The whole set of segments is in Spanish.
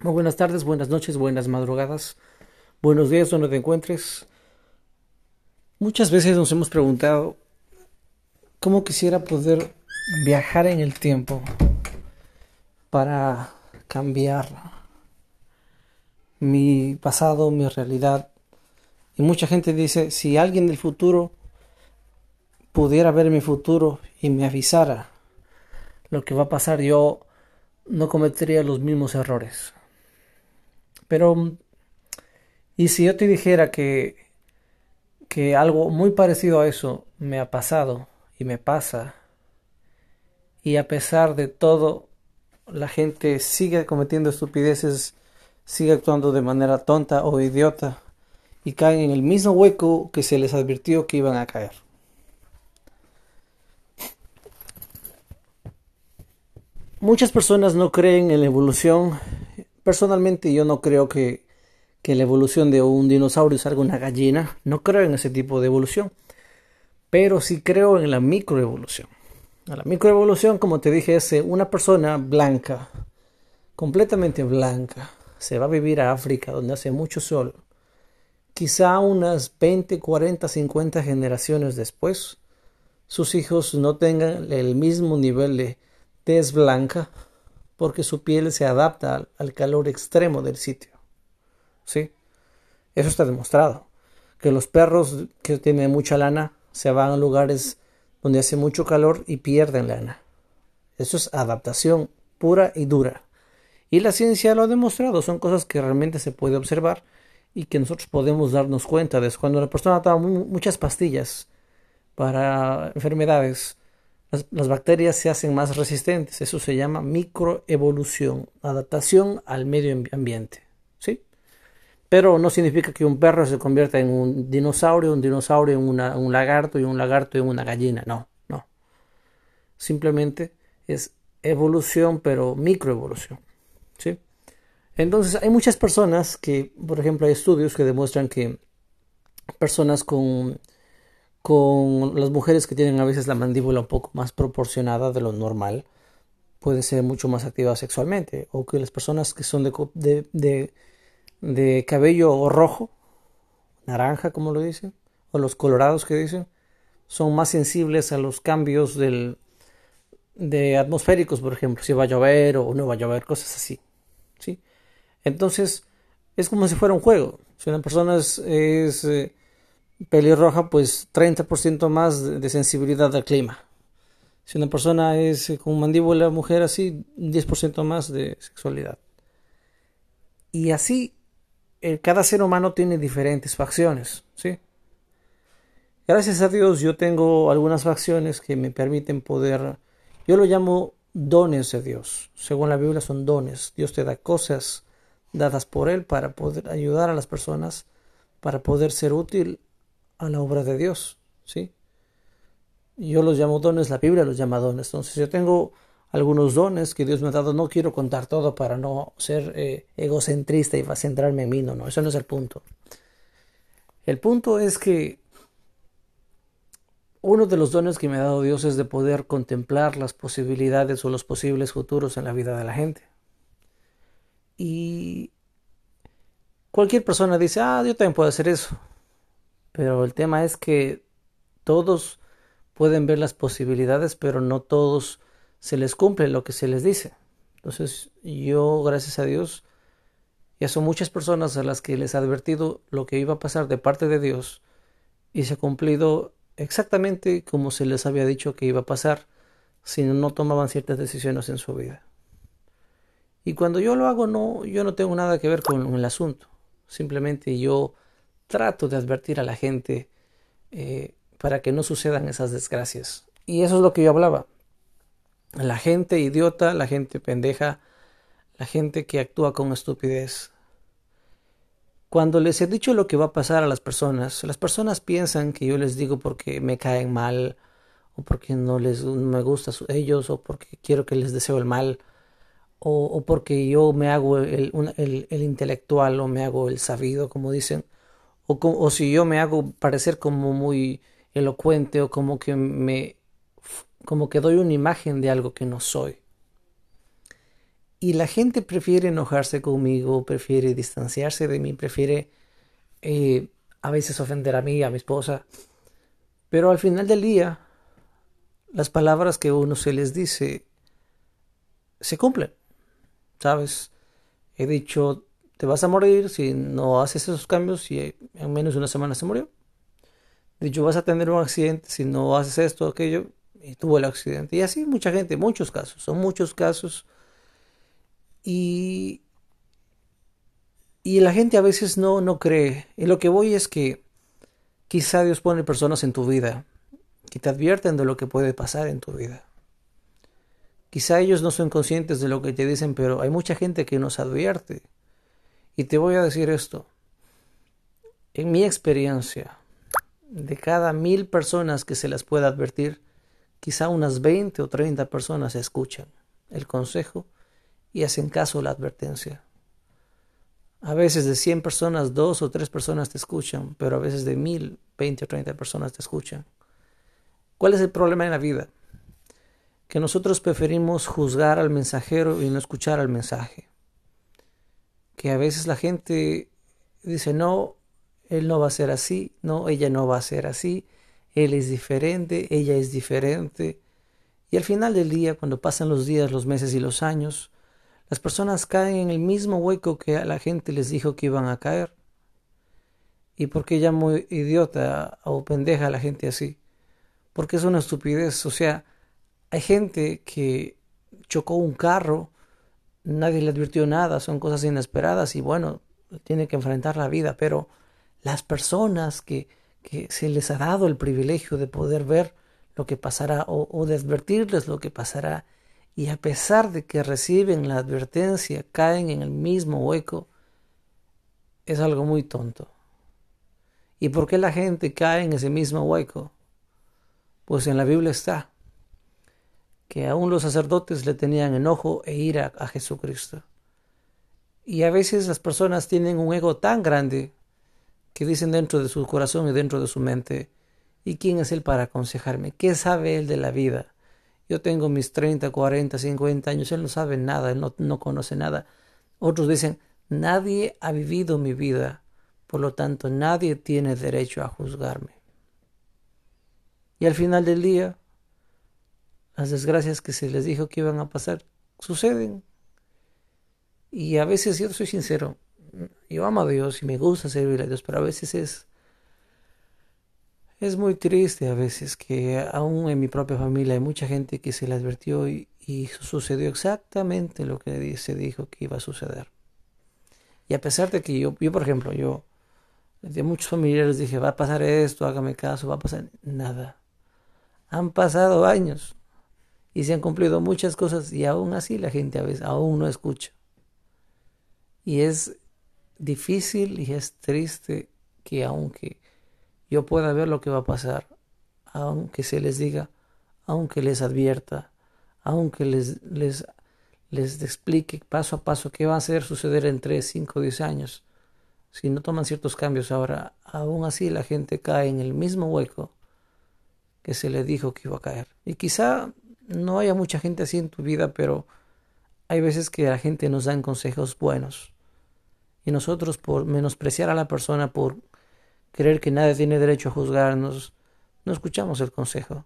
Muy buenas tardes, buenas noches, buenas madrugadas, buenos días donde te encuentres. Muchas veces nos hemos preguntado cómo quisiera poder viajar en el tiempo para cambiar mi pasado, mi realidad. Y mucha gente dice, si alguien del futuro pudiera ver mi futuro y me avisara lo que va a pasar, yo no cometería los mismos errores. Pero, ¿y si yo te dijera que, que algo muy parecido a eso me ha pasado y me pasa? Y a pesar de todo, la gente sigue cometiendo estupideces, sigue actuando de manera tonta o idiota y caen en el mismo hueco que se les advirtió que iban a caer. Muchas personas no creen en la evolución Personalmente yo no creo que, que la evolución de un dinosaurio salga una gallina, no creo en ese tipo de evolución, pero sí creo en la microevolución. La microevolución, como te dije, es eh, una persona blanca, completamente blanca, se va a vivir a África, donde hace mucho sol. Quizá unas 20, 40, 50 generaciones después, sus hijos no tengan el mismo nivel de tez blanca, porque su piel se adapta al, calor extremo del sitio. ¿Sí? Eso está demostrado. Que los perros que tienen mucha lana se van a lugares donde hace mucho calor y pierden lana. Eso es adaptación pura y dura. Y la ciencia lo ha demostrado. Son cosas que realmente se puede observar y que nosotros podemos darnos cuenta de Cuando la persona toma muchas pastillas para enfermedades, las, bacterias se hacen más resistentes. Eso se llama microevolución, adaptación al medio ambiente. ¿sí? Pero no significa que un perro se convierta en un dinosaurio, un dinosaurio en un lagarto y un lagarto en una gallina. No, no. Simplemente es evolución, pero microevolución. ¿sí? Entonces, hay muchas personas que, por ejemplo, hay estudios que demuestran que personas con con las mujeres que tienen a veces la mandíbula un poco más proporcionada de lo normal, pueden ser mucho más activas sexualmente, o que las personas que son de, de, de, cabello rojo, naranja como lo dicen, o los colorados que dicen, son más sensibles a los cambios del, de atmosféricos, por ejemplo, si va a llover o no va a llover, cosas así. ¿sí? Entonces, es como si fuera un juego. Si una persona es, eh, pelirroja, pues 30% más de, sensibilidad al clima. Si una persona es eh, con mandíbula mujer así, 10% más de sexualidad. Y así, eh, cada ser humano tiene diferentes facciones, ¿sí? Gracias a Dios yo tengo algunas facciones que me permiten poder, yo lo llamo dones de Dios. Según la Biblia son dones. Dios te da cosas dadas por Él para poder ayudar a las personas, para poder ser útil a la obra de Dios, ¿sí? Yo los llamo dones, la Biblia los llama dones. Entonces yo tengo algunos dones que Dios me ha dado. No quiero contar todo para no ser eh, egocentrista y centrarme en mí. No, no, eso no es el punto. El punto es que uno de los dones que me ha dado Dios es de poder contemplar las posibilidades o los posibles futuros en la vida de la gente. Y cualquier persona dice, ah, yo también puedo hacer eso. Pero el tema es que todos pueden ver las posibilidades, pero no todos se les cumple lo que se les dice. Entonces yo, gracias a Dios, ya son muchas personas a las que les he advertido lo que iba a pasar de parte de Dios y se ha cumplido exactamente como se les había dicho que iba a pasar si no tomaban ciertas decisiones en su vida. Y cuando yo lo hago, no, yo no tengo nada que ver con el asunto. Simplemente yo trato de advertir a la gente eh, para que no sucedan esas desgracias. Y eso es lo que yo hablaba. La gente idiota, la gente pendeja, la gente que actúa con estupidez. Cuando les he dicho lo que va a pasar a las personas, las personas piensan que yo les digo porque me caen mal, o porque no les me gusta ellos, o porque quiero que les deseo el mal, o, porque yo me hago el intelectual o me hago el sabido, como dicen o, si yo me hago parecer como muy elocuente o como que me como que doy una imagen de algo que no soy. Y la gente prefiere enojarse conmigo, prefiere distanciarse de mí, prefiere eh, a veces ofender a mí, a mi esposa. Pero al final del día, las palabras que uno se les dice se cumplen. ¿Sabes? He dicho, te vas a morir si no haces esos cambios y en menos de una semana se murió. He dicho, vas a tener un accidente si no haces esto aquello y tuvo el accidente. Y así mucha gente, muchos casos, son muchos casos y, y la gente a veces no, no cree. Y lo que voy es que quizá Dios pone personas en tu vida que te advierten de lo que puede pasar en tu vida. Quizá ellos no son conscientes de lo que te dicen, pero hay mucha gente que nos advierte. Y te voy a decir esto. En mi experiencia, de cada mil personas que se las pueda advertir, quizá unas 20 o 30 personas escuchan el consejo y hacen caso a la advertencia. A veces de 100 personas, dos o tres personas te escuchan, pero a veces de mil, 20 o 30 personas te escuchan. ¿Cuál es el problema en la vida? Que nosotros preferimos juzgar al mensajero y no escuchar al mensaje. Que a veces la gente dice, no, él no va a ser así, no, ella no va a ser así, él es diferente, ella es diferente. Y al final del día, cuando pasan los días, los meses y los años, las personas caen en el mismo hueco que la gente les dijo que iban a caer. ¿Y por qué llamo idiota o pendeja a la gente así? Porque es una estupidez. O sea, hay gente que chocó un carro, nadie le advirtió nada, son cosas inesperadas y bueno, tiene que enfrentar la vida. Pero las personas que, que se les ha dado el privilegio de poder ver lo que pasará o de advertirles lo que pasará y a pesar de que reciben la advertencia, caen en el mismo hueco, es algo muy tonto. ¿Y por qué la gente cae en ese mismo hueco? Pues en la Biblia está que aún los sacerdotes le tenían enojo e ira a Jesucristo. Y a veces las personas tienen un ego tan grande que dicen dentro de su corazón y dentro de su mente, ¿y quién es él para aconsejarme? ¿Qué sabe él de la vida? Yo tengo mis 30, 40, 50 años, él no sabe nada, él no, no conoce nada. Otros dicen, nadie ha vivido mi vida, por lo tanto nadie tiene derecho a juzgarme. Y al final del día, las desgracias que se les dijo que iban a pasar suceden. Y a veces, yo soy sincero, yo amo a Dios y me gusta servir a Dios, pero a veces es es muy triste a veces que aún en mi propia familia hay mucha gente que se le advirtió y, sucedió exactamente lo que se dijo que iba a suceder. Y a pesar de que yo, yo por ejemplo, yo de muchos familiares dije, va a pasar esto, hágame caso, va a pasar nada. Han pasado años y se han cumplido muchas cosas y aún así la gente a veces aún no escucha. Y es difícil y es triste que aunque yo pueda ver lo que va a pasar, aunque se les diga, aunque les advierta, aunque les, les, les explique paso a paso qué va a hacer suceder en 3, 5, 10 años. Si no toman ciertos cambios ahora, aún así la gente cae en el mismo hueco que se le dijo que iba a caer. Y quizá no haya mucha gente así en tu vida, pero hay veces que la gente nos da consejos buenos. Y nosotros por menospreciar a la persona, por creer que nadie tiene derecho a juzgarnos, no escuchamos el consejo.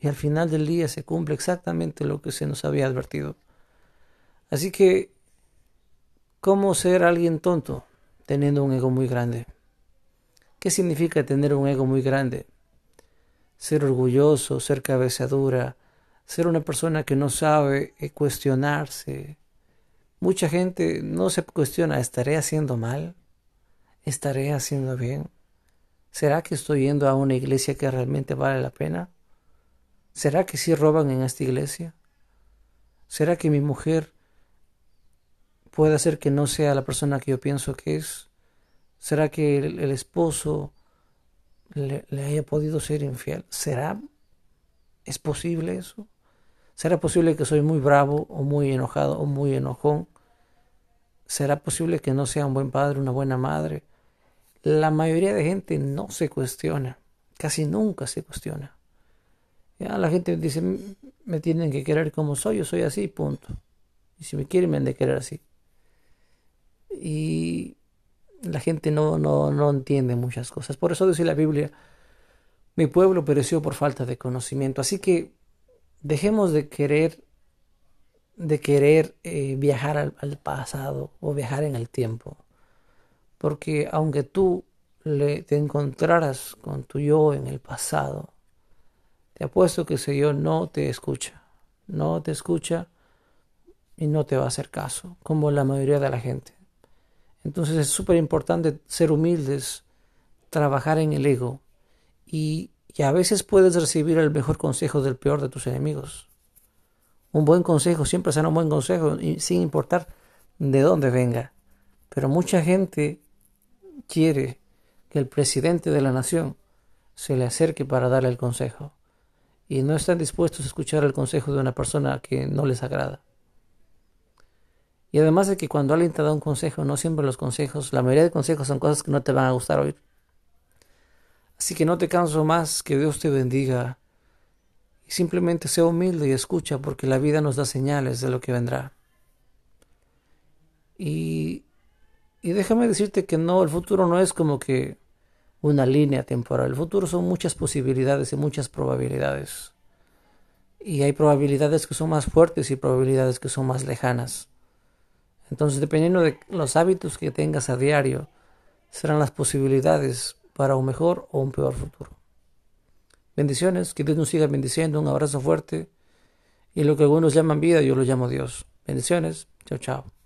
Y al final del día se cumple exactamente lo que se nos había advertido. Así que, ¿cómo ser alguien tonto teniendo un ego muy grande? ¿Qué significa tener un ego muy grande? Ser orgulloso, ser cabezadura, ser una persona que no sabe eh, cuestionarse. Mucha gente no se cuestiona, ¿estaré haciendo mal? ¿Estaré haciendo bien? ¿Será que estoy yendo a una iglesia que realmente vale la pena? ¿Será que sí roban en esta iglesia? ¿Será que mi mujer puede hacer que no sea la persona que yo pienso que es? ¿Será que el, esposo le, le, haya podido ser infiel? ¿Será? ¿Es posible eso? ¿Será posible que soy muy bravo o muy enojado o muy enojón? ¿Será posible que no sea un buen padre, una buena madre? la mayoría de gente no se cuestiona, casi nunca se cuestiona. Ya la gente dice, me tienen que querer como soy, yo soy así, punto. Y si me quieren, me han de querer así. Y la gente no, no, no entiende muchas cosas. Por eso dice la Biblia, mi pueblo pereció por falta de conocimiento. Así que dejemos de querer de querer eh, viajar al, pasado o viajar en el tiempo. Porque aunque tú le, te encontraras con tu yo en el pasado, te apuesto que ese yo no te escucha. No te escucha y no te va a hacer caso, como la mayoría de la gente. Entonces es súper importante ser humildes, trabajar en el ego y, y a veces puedes recibir el mejor consejo del peor de tus enemigos. Un buen consejo siempre será un buen consejo, sin importar de dónde venga. Pero mucha gente quiere que el presidente de la nación se le acerque para darle el consejo. Y no están dispuestos a escuchar el consejo de una persona que no les agrada. Y además de que cuando alguien te da un consejo, no siempre los consejos, la mayoría de consejos son cosas que no te van a gustar oír. Así que no te canso más, que Dios te bendiga Simplemente sea humilde y escucha porque la vida nos da señales de lo que vendrá. Y, y déjame decirte que no, el futuro no es como que una línea temporal. El futuro son muchas posibilidades y muchas probabilidades. Y hay probabilidades que son más fuertes y probabilidades que son más lejanas. Entonces, dependiendo de los hábitos que tengas a diario, serán las posibilidades para un mejor o un peor futuro. Bendiciones, que Dios nos siga bendiciendo, un abrazo fuerte. Y lo que algunos llaman vida, yo lo llamo Dios. Bendiciones, chao, chao.